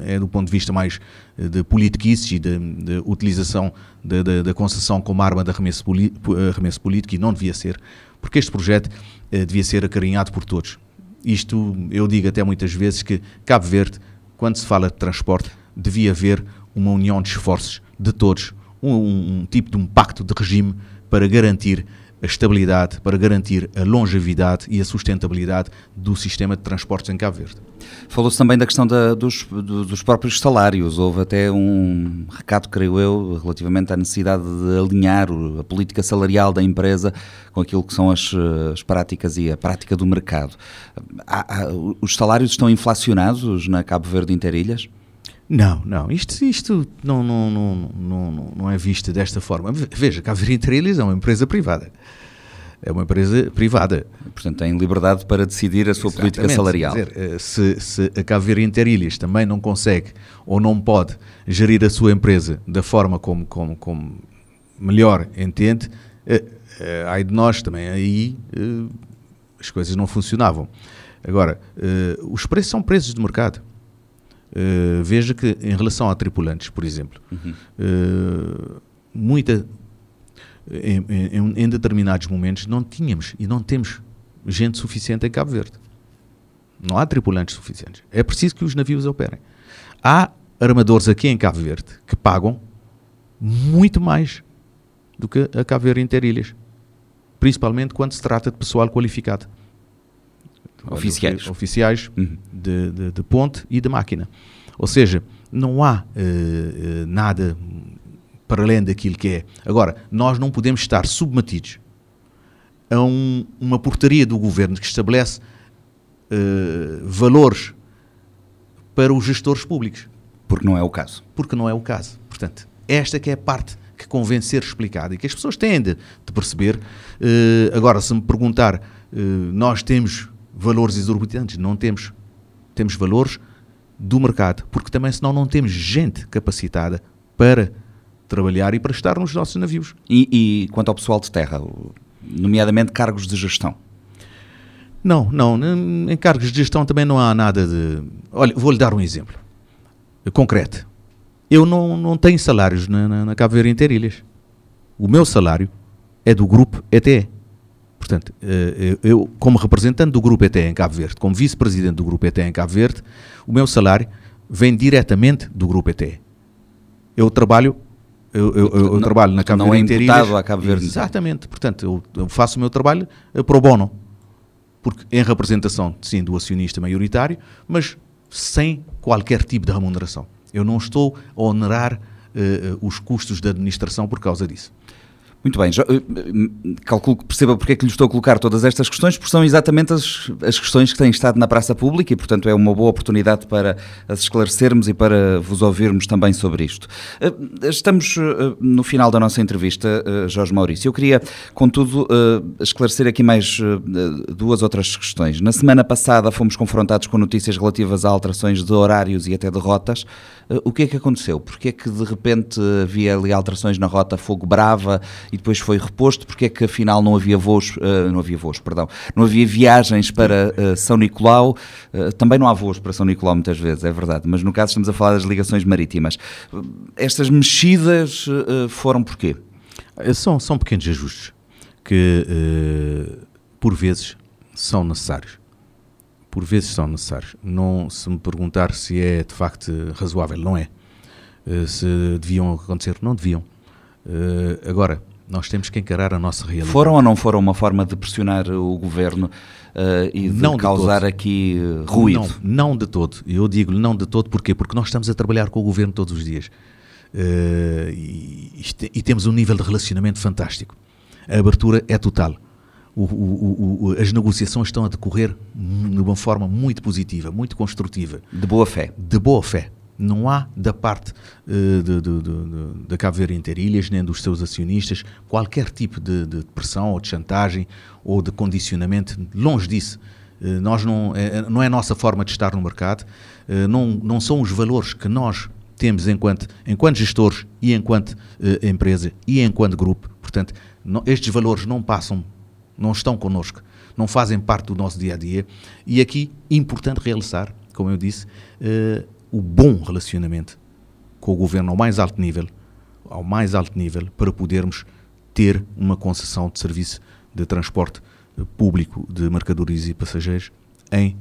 é do ponto de vista mais eh, de politiquices e de, de utilização da concessão como arma de arremesso, arremesso, político, e não devia ser, porque este projeto devia ser acarinhado por todos. Isto, eu digo até muitas vezes que Cabo Verde, quando se fala de transporte, devia haver uma união de esforços de todos, um, um tipo de um pacto de regime para garantir a estabilidade, para garantir a longevidade e a sustentabilidade do sistema de transportes em Cabo Verde. Falou-se também da questão da, dos, dos, próprios salários. Houve até um recado, creio eu, relativamente à necessidade de alinhar a política salarial da empresa com aquilo que são as, as práticas e a prática do mercado. Há, há, os salários estão inflacionados na Cabo Verde Interilhas? Não, não, isto, isto não, não, não, não, não é visto desta forma. Veja, a Eles é uma empresa privada. É uma empresa privada. Portanto, tem liberdade para decidir a sua Exatamente. política salarial. Dizer, eh, se, se a Caveira Interilhas também não consegue ou não pode gerir a sua empresa da forma como, como, como melhor entende, eh, eh, ai de nós também, aí as coisas não funcionavam. Agora, os preços são preços de mercado. Uh, veja que em relação a tripulantes, por exemplo, uhum. uh, muita em, em, em, determinados momentos não tínhamos e não temos gente suficiente em Cabo Verde. Não há tripulantes suficientes. É preciso que os navios operem. Há armadores aqui em Cabo Verde que pagam muito mais do que a Cabo Verde Interilhas. Principalmente quando se trata de pessoal qualificado. Oficiais. Oficiais uhum. de, de, de, ponte e de máquina. Ou seja, não há uh, uh, nada para além daquilo que é. Agora, nós não podemos estar submetidos a um, uma portaria do governo que estabelece uh, valores para os gestores públicos. Porque não é o caso. Porque não é o caso. Portanto, esta que é a parte que convém ser explicada e que as pessoas têm de, de perceber. Uh, agora, se me perguntar, uh, nós temos valores exorbitantes? Não temos. Temos valores do mercado, porque também senão não temos gente capacitada para trabalhar e para estar nos nossos navios. E, e quanto ao pessoal de terra, nomeadamente cargos de gestão? Não, não. Em cargos de gestão também não há nada de. Olha, vou-lhe dar um exemplo concreto. Eu não, não tenho salários na, na, na Cabo Verde Interilhas. O meu salário é do grupo ETE. Portanto, eh, eu, como representante do grupo ETE em Cabo Verde, como vice-presidente do grupo ETE em Cabo Verde, o meu salário vem diretamente do grupo ETE. Eu trabalho eu, eu, eu não, trabalho na Cabo não é imputado à Cabo Verde. Exatamente. Portanto, eu, eu, faço o meu trabalho uh, pro bono. Porque em representação, sim, do acionista maioritário, mas sem qualquer tipo de remuneração. Eu não estou a onerar uh, os custos da administração por causa disso. Muito bem, eh, calculo que perceba porque é que lhe estou a colocar todas estas questões, porque são exatamente as, as questões que têm estado na praça pública e, portanto, é uma boa oportunidade para as esclarecermos e para vos ouvirmos também sobre isto. Eh, estamos eh, no final da nossa entrevista, Jorge Maurício. Eu queria, contudo, esclarecer aqui mais duas outras questões. Na semana passada fomos confrontados com notícias relativas a alterações de horários e até de rotas. O que é que aconteceu? Porque é que de repente havia ali alterações na rota Fogo Brava e depois foi reposto, porque é que afinal não havia voos, uh, não havia voos, perdão, não havia viagens para uh, São Nicolau, uh, também não há voos para São Nicolau muitas vezes, é verdade, mas no caso estamos a falar das ligações marítimas. Estas mexidas foram porquê? São, são pequenos ajustes que por vezes são necessários. Por vezes são necessários. Não, se me perguntar se é de facto razoável, não é. Se deviam acontecer, não deviam. agora, nós temos que encarar a nossa realidade. Foram ou não foram uma forma de pressionar o governo uh, e de não causar de aqui uh, ruído? Não, não de todo. Eu digo-lhe não de todo, porquê? Porque nós estamos a trabalhar com o governo todos os dias. Uh, e, e, temos um nível de relacionamento fantástico. A abertura é total. O, o, o, as negociações estão a decorrer de uma forma muito positiva, muito construtiva. De boa fé. De boa fé. Não há da parte uh, de, de, de, da Cabo Verde Interilhas, nem dos seus acionistas, qualquer tipo de, de, pressão ou de chantagem ou de condicionamento. Longe disso. Uh, nós não, é, não é a nossa forma de estar no mercado, uh, não, não são os valores que nós temos enquanto, enquanto gestores e enquanto empresa e enquanto grupo. Portanto, não, estes valores não passam, não estão connosco, não fazem parte do nosso dia a dia. E aqui, importante realçar, como eu disse, o bom relacionamento com o governo ao mais alto nível, ao mais alto nível, para podermos ter uma concessão de serviço de transporte público de mercadorias e passageiros em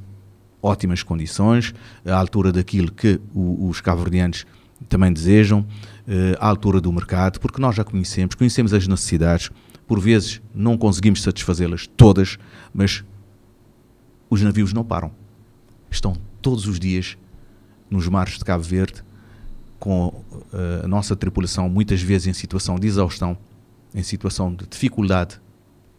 ótimas condições, à altura daquilo que o, os cabo-verdianos também desejam, eh, à altura do mercado, porque nós já conhecemos, conhecemos as necessidades, por vezes não conseguimos satisfazê-las todas, mas os navios não param. Estão todos os dias nos mares de Cabo Verde, com uh, a nossa tripulação muitas vezes em situação de exaustão, em situação de dificuldade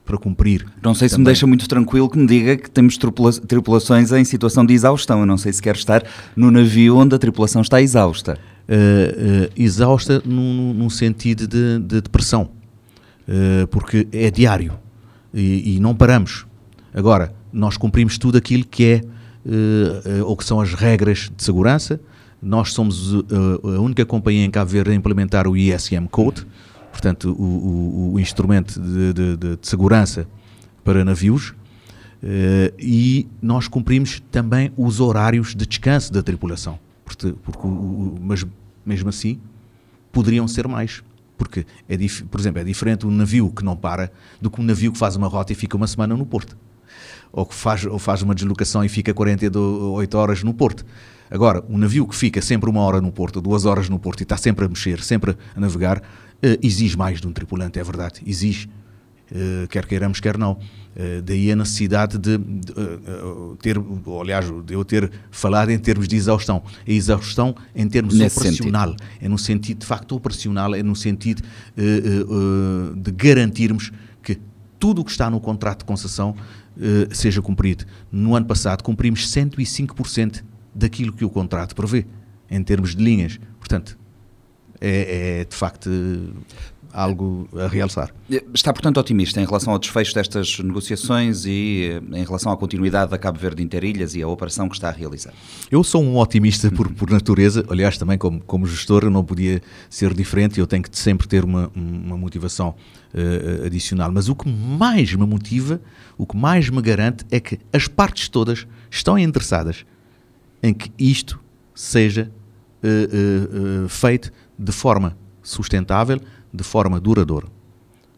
para cumprir. Não sei se também. me deixa muito tranquilo que me diga que temos tripula tripulações em situação de exaustão. Eu não sei se quer estar no navio onde a tripulação está exausta. Uh, uh, exausta num, num sentido de, de depressão, porque é diário e, e não paramos. Agora, nós cumprimos tudo aquilo que é ou que são as regras de segurança. Nós somos uh, a única companhia em Cabo Verde a implementar o ISM Code, portanto, o, o, o instrumento de, de, de, segurança para navios. E nós cumprimos também os horários de descanso da tripulação, porque, porque mas mesmo assim poderiam ser mais. Porque, é por exemplo, é diferente um navio que não para do que um navio que faz uma rota e fica uma semana no porto. Ou que faz, ou faz uma deslocação e fica 48 horas no porto. Agora, um navio que fica sempre uma hora no porto, duas horas no porto e está sempre a mexer, sempre a navegar, uh, exige mais de um tripulante, é verdade. Exige. Uh, quer queiramos, quer não. Uh, daí a necessidade de, de ter, aliás, de eu ter falado em termos de exaustão. A exaustão em termos Nesse operacional. Sentido. É no sentido, de facto, operacional, é no sentido de garantirmos que tudo o que está no contrato de concessão seja cumprido. No ano passado cumprimos 105% daquilo que o contrato prevê, em termos de linhas. Portanto, é, é de facto algo a realçar. Está, portanto, otimista em relação ao desfecho destas negociações e eh, em relação à continuidade da Cabo Verde Interilhas e à operação que está a realizar? Eu sou um otimista por, por natureza, aliás, também como, como gestor eu não podia ser diferente, eu tenho que sempre ter uma, uma motivação uh, adicional. Mas o que mais me motiva, o que mais me garante é que as partes todas estão interessadas em que isto seja uh, uh, feito de forma sustentável, de forma duradoura.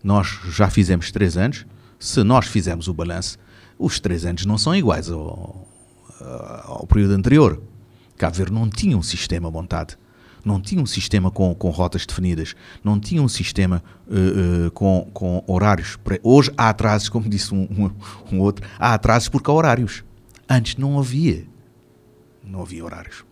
Nós já fizemos três anos, se nós fizermos o balanço, os três anos não são iguais ao, ao período anterior. Cabo Verde não tinha um sistema montado, não tinha um sistema com, com rotas definidas, não tinha um sistema uh, uh, com, com horários. Hoje há atrasos, como disse um, um, um outro, há atrasos porque há horários. Antes não havia não havia horários.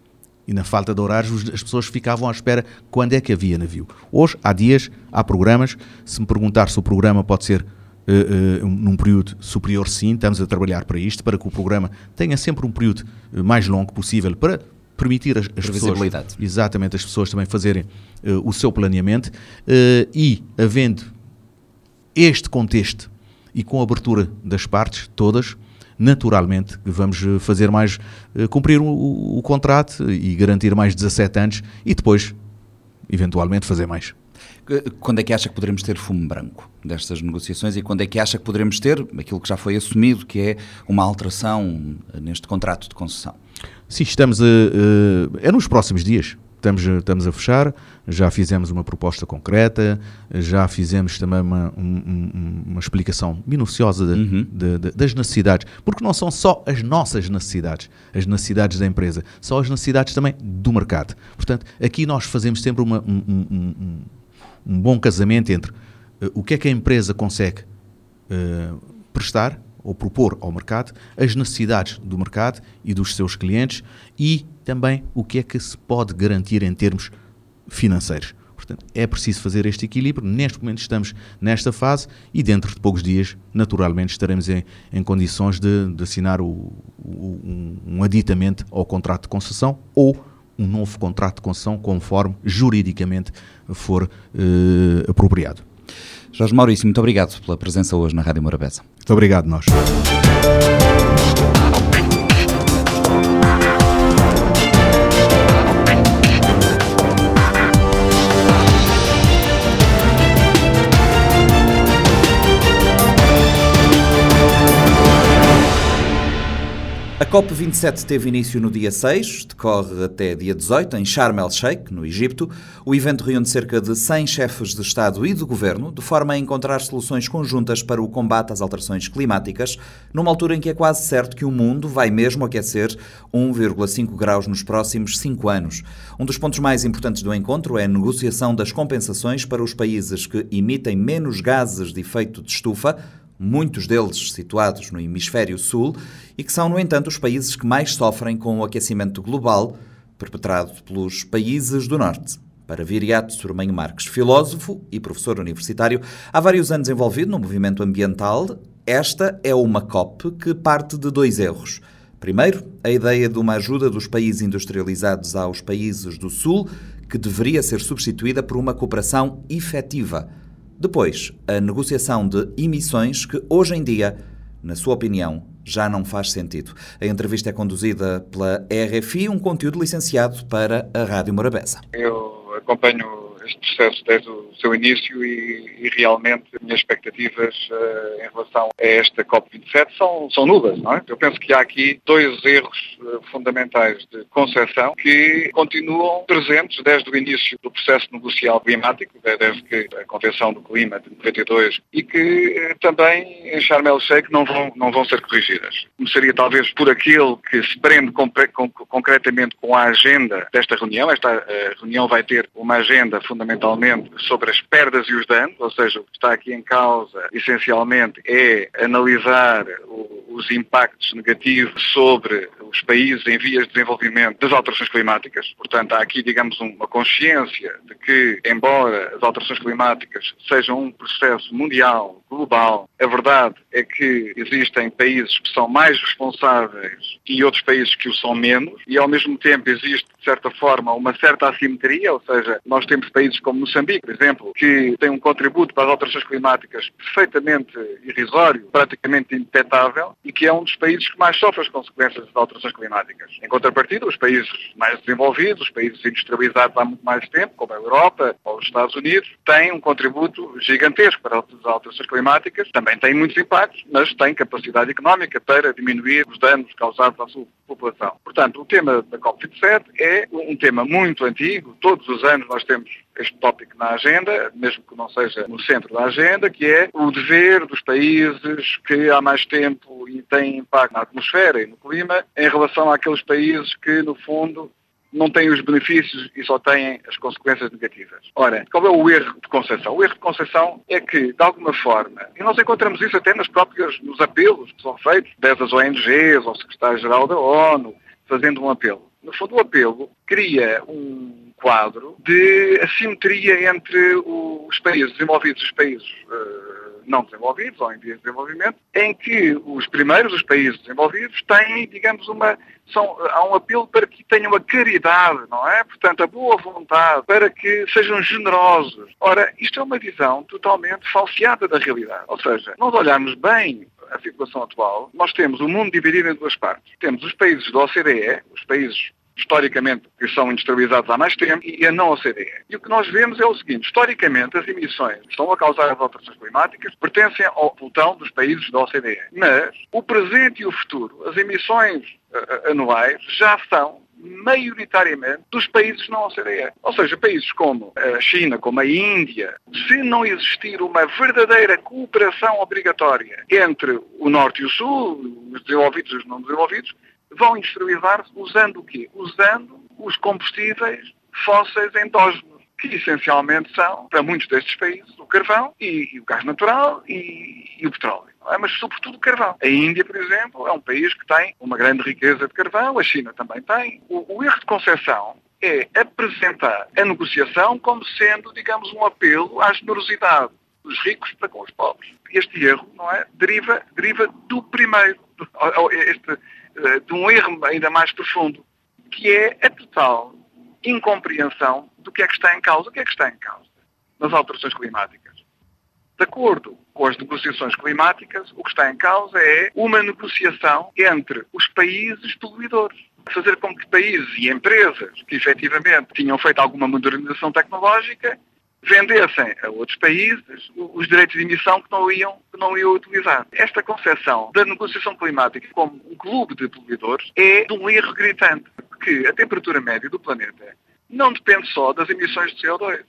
E na falta de horários, as pessoas ficavam à espera quando é que havia navio. Hoje, há dias, há programas. Se me perguntar se o programa pode ser uh, uh, num período superior, sim, estamos a trabalhar para isto, para que o programa tenha sempre um período uh, mais longo possível para permitir as, as pessoas, exatamente, as pessoas também fazerem o seu planeamento e havendo este contexto e com a abertura das partes todas, naturalmente vamos eh, fazer mais, eh, cumprir o, o, contrato e garantir mais 17 anos e depois, eventualmente, fazer mais. Quando é que acha que poderemos ter fumo branco destas negociações e quando é que acha que poderemos ter aquilo que já foi assumido, que é uma alteração neste contrato de concessão? Sim, estamos a, a, é nos próximos dias. Estamos, estamos a fechar, já fizemos uma proposta concreta, já fizemos também uma, um, uma explicação minuciosa de, uhum. de, de, das necessidades, porque não são só as nossas necessidades, as necessidades da empresa, são as necessidades também do mercado. Portanto, aqui nós fazemos sempre uma, um, um, um, bom casamento entre uh, o que é que a empresa consegue uh, prestar ou propor ao mercado, as necessidades do mercado e dos seus clientes e também o que é que se pode garantir em termos financeiros. Portanto, é preciso fazer este equilíbrio. Neste momento estamos nesta fase e dentro de poucos dias, naturalmente, estaremos em, em condições de, de assinar o, o, um, um aditamento ao contrato de concessão ou um novo contrato de concessão conforme juridicamente for uh, apropriado. Jorge Maurício, muito obrigado pela presença hoje na Rádio Morabeza. Muito obrigado, nós. A COP27 teve início no dia 6, decorre até dia 18, em Sharm el-Sheikh, no Egito. O evento reúne cerca de 100 chefes de Estado e de Governo, de forma a encontrar soluções conjuntas para o combate às alterações climáticas, numa altura em que é quase certo que o mundo vai mesmo aquecer 1,5 graus nos próximos 5 anos. Um dos pontos mais importantes do encontro é a negociação das compensações para os países que emitem menos gases de efeito de estufa, muitos deles situados no hemisfério sul, e que são, no entanto, os países que mais sofrem com o aquecimento global perpetrado pelos países do norte. Para Viriato Surmanho Marques, filósofo e professor universitário, há vários anos envolvido no movimento ambiental, esta é uma COP que parte de dois erros. Primeiro, a ideia de uma ajuda dos países industrializados aos países do Sul, que deveria ser substituída por uma cooperação efetiva depois, a negociação de emissões que hoje em dia, na sua opinião, já não faz sentido. A entrevista é conduzida pela RFI, um conteúdo licenciado para a Rádio Morabeza. Eu acompanho este processo desde o seu início e, e realmente as minhas expectativas uh, em relação a esta COP27 são, são nulas, não é? Eu penso que há aqui dois erros uh, fundamentais de concepção que continuam presentes desde o início do processo negocial climático, desde que a Convenção do Clima de 92 e que uh, também em Sharm el-Sheikh não vão, não vão ser corrigidas. Começaria talvez por aquele que se prende concretamente com a agenda desta reunião. Esta reunião vai ter uma agenda fundamentalmente sobre as perdas e os danos, ou seja, o que está aqui em causa essencialmente é analisar os impactos negativos sobre os países em vias de desenvolvimento das alterações climáticas. Portanto, há aqui, digamos, uma consciência de que, embora as alterações climáticas sejam um processo mundial, global, a verdade é que existem países que são mais responsáveis e outros países que o são menos, e ao mesmo tempo existe, de certa forma, uma certa assimetria, ou seja, nós temos países como Moçambique, por exemplo, que tem um contributo para as alterações climáticas perfeitamente irrisório, praticamente indetetável, e que é um dos países que mais sofre as consequências das alterações climáticas. Em contrapartida, os países mais desenvolvidos, os países industrializados há muito mais tempo, como a Europa ou os Estados Unidos, têm um contributo gigantesco para as alterações climáticas, também têm muitos impactos, mas têm capacidade económica para diminuir os danos causados à sua população. Portanto, o tema da COP27 é um tema muito antigo, todos os anos nós temos este tópico na agenda, mesmo que não seja no centro da agenda, que é o dever dos países que há mais tempo têm impacto na atmosfera e no clima em relação àqueles países que, no fundo, não têm os benefícios e só têm as consequências negativas. Ora, qual é o erro de concepção? O erro de concepção é que, de alguma forma, e nós encontramos isso até nos próprios nos apelos que são feitos das ONGs ou secretário-geral da ONU, fazendo um apelo. No fundo, o apelo cria um quadro de assimetria entre os países desenvolvidos e os países uh, não desenvolvidos ou em vias de desenvolvimento, em que os primeiros, os países desenvolvidos, têm, digamos, uma. São, há um apelo para que tenham a caridade, não é? Portanto, a boa vontade, para que sejam generosos. Ora, isto é uma visão totalmente falseada da realidade. Ou seja, nós olharmos bem a situação atual, nós temos o mundo dividido em duas partes. Temos os países da OCDE, os países historicamente, que são industrializados há mais tempo, e a não OCDE. E o que nós vemos é o seguinte, historicamente, as emissões que estão a causar as alterações climáticas pertencem ao pelotão dos países da OCDE. Mas o presente e o futuro, as emissões uh, anuais, já são maioritariamente dos países não OCDE. Ou seja, países como a China, como a Índia, se não existir uma verdadeira cooperação obrigatória entre o Norte e o Sul, os desenvolvidos e os não desenvolvidos, vão industrializar-se usando o quê? Usando os combustíveis fósseis endógenos, que essencialmente são, para muitos destes países, o carvão e, e o gás natural e, e o petróleo. É? Mas, sobretudo, o carvão. A Índia, por exemplo, é um país que tem uma grande riqueza de carvão, a China também tem. O, o erro de concepção é apresentar a negociação como sendo, digamos, um apelo à generosidade dos ricos para com os pobres. Este erro, não é? Deriva, deriva do primeiro. Este, eh, de um erro ainda mais profundo, que é a total incompreensão do que é que está em causa. O que é que está em causa nas alterações climáticas? De acordo com as negociações climáticas, o que está em causa é uma negociação entre os países poluidores. Fazer com que países e empresas que efetivamente tinham feito alguma modernização tecnológica vendessem a outros países os direitos de emissão que não iam, que não iam utilizar. Esta concepção da negociação climática como um clube de poluidores é de um erro gritante, porque a temperatura média do planeta não depende só das emissões de CO2.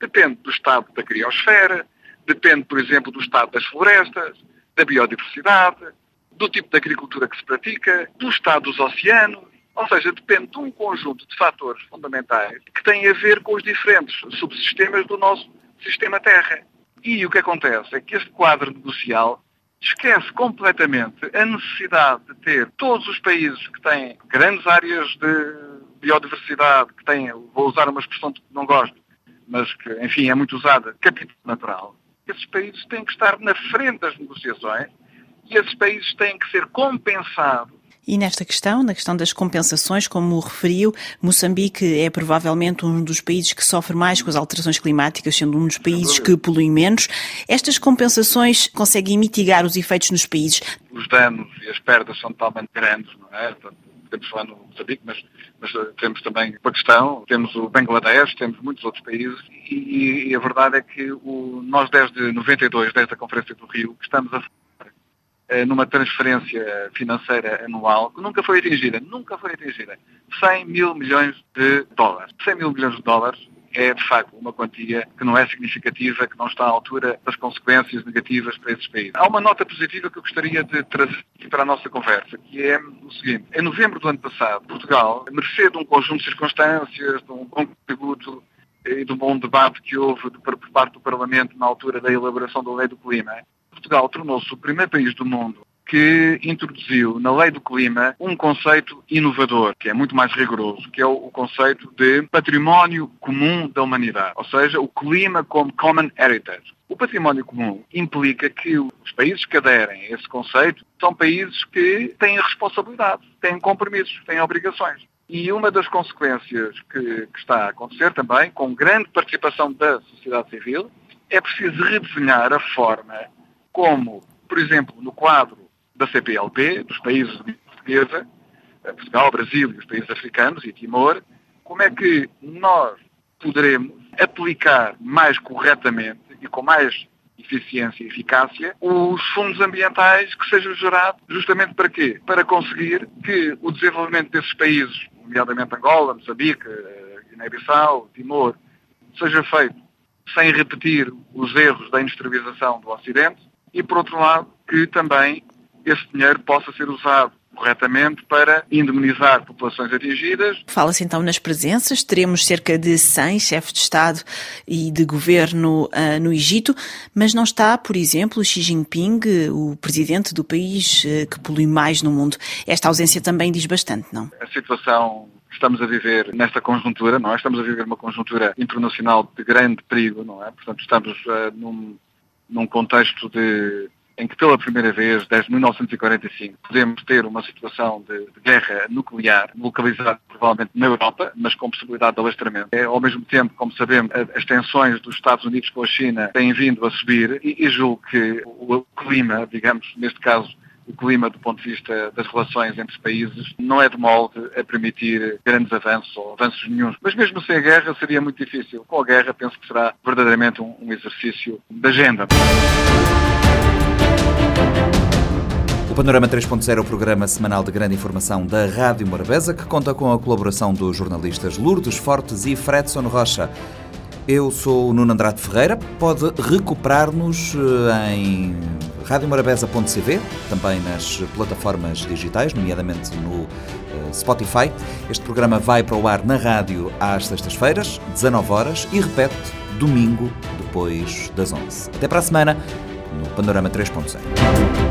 Depende do estado da criosfera, depende, por exemplo, do estado das florestas, da biodiversidade, do tipo de agricultura que se pratica, do estado dos oceanos, ou seja, depende de um conjunto de fatores fundamentais que têm a ver com os diferentes subsistemas do nosso sistema Terra. E o que acontece é que este quadro negocial esquece completamente a necessidade de ter todos os países que têm grandes áreas de biodiversidade, que têm, vou usar uma expressão que não gosto, mas que, enfim, é muito usada, capítulo natural. Esses países têm que estar na frente das negociações e esses países têm que ser compensados e nesta questão, na questão das compensações, como referiu, Moçambique é provavelmente um dos países que sofre mais com as alterações climáticas, sendo um dos países que polui menos. Estas compensações conseguem mitigar os efeitos nos países? Os danos e as perdas são totalmente grandes, não é? podemos falar no Moçambique, mas, mas uh, temos também o Paquistão, temos o Bangladesh, temos muitos outros países e, e a verdade é que o, nós desde 92, desde a Conferência do Rio, estamos a numa transferência financeira anual que nunca foi atingida, nunca foi atingida, 100 mil milhões de dólares. 100 mil milhões de dólares é de facto uma quantia que não é significativa, que não está à altura das consequências negativas para esses países. Há uma nota positiva que eu gostaria de trazer para a nossa conversa, que é o seguinte. Em novembro do ano passado, Portugal, mercê de um conjunto de circunstâncias, de um bom contributo e do bom debate que houve por parte do Parlamento na altura da elaboração da lei do clima, Portugal tornou-se o primeiro país do mundo que introduziu na lei do clima um conceito inovador, que é muito mais rigoroso, que é o, conceito de património comum da humanidade, ou seja, o clima como common heritage. O património comum implica que os países que aderem a esse conceito são países que têm responsabilidade, têm compromissos, têm obrigações. E uma das consequências que, que está a acontecer também, com grande participação da sociedade civil, é preciso redesenhar a forma como, por exemplo, no quadro da CPLP, dos países de portuguesa, eh, Portugal, Brasil e os países africanos e Timor, como é que nós poderemos aplicar mais corretamente e com mais eficiência e eficácia os fundos ambientais que sejam gerados justamente para quê? Para conseguir que o desenvolvimento desses países, nomeadamente Angola, Moçambique, eh, Guiné-Bissau, Timor, seja feito sem repetir os erros da industrialização do Ocidente e, por outro lado, que também esse dinheiro possa ser usado corretamente para indemnizar populações atingidas. Fala-se então nas presenças, teremos cerca de 100 chefes de Estado e de governo uh, no Egito, mas não está, por exemplo, Xi Jinping, o presidente do país uh, que polui mais no mundo. Esta ausência também diz bastante, não? A situação que estamos a viver nesta conjuntura, não é? Estamos a viver uma conjuntura internacional de grande perigo, não é? Portanto, estamos uh, num, num contexto de em que pela primeira vez, desde 1945, podemos ter uma situação de, de guerra nuclear localizada provavelmente na Europa, mas com possibilidade de alastramento. É, ao mesmo tempo, como sabemos, as tensões dos Estados Unidos com a China têm vindo a subir e, e julgo que o clima, digamos, neste caso, o clima do ponto de vista das relações entre países não é de molde a permitir grandes avanços ou avanços nenhums. Mas mesmo sem a guerra seria muito difícil. Com a guerra penso que será verdadeiramente um, um exercício de agenda. O Panorama 3.0 é o programa semanal de grande informação da Rádio Morabeza, que conta com a colaboração dos jornalistas Lourdes Fortes e Fredson Rocha. Eu sou o Nuno Andrade Ferreira. Pode recuperar-nos eh, em radiomorabeza.cv, também nas plataformas digitais, nomeadamente no eh, Spotify. Este programa vai para o ar na rádio às sextas-feiras, 19 horas, e repete domingo, depois das 11. Até para a semana, no Panorama 3.0.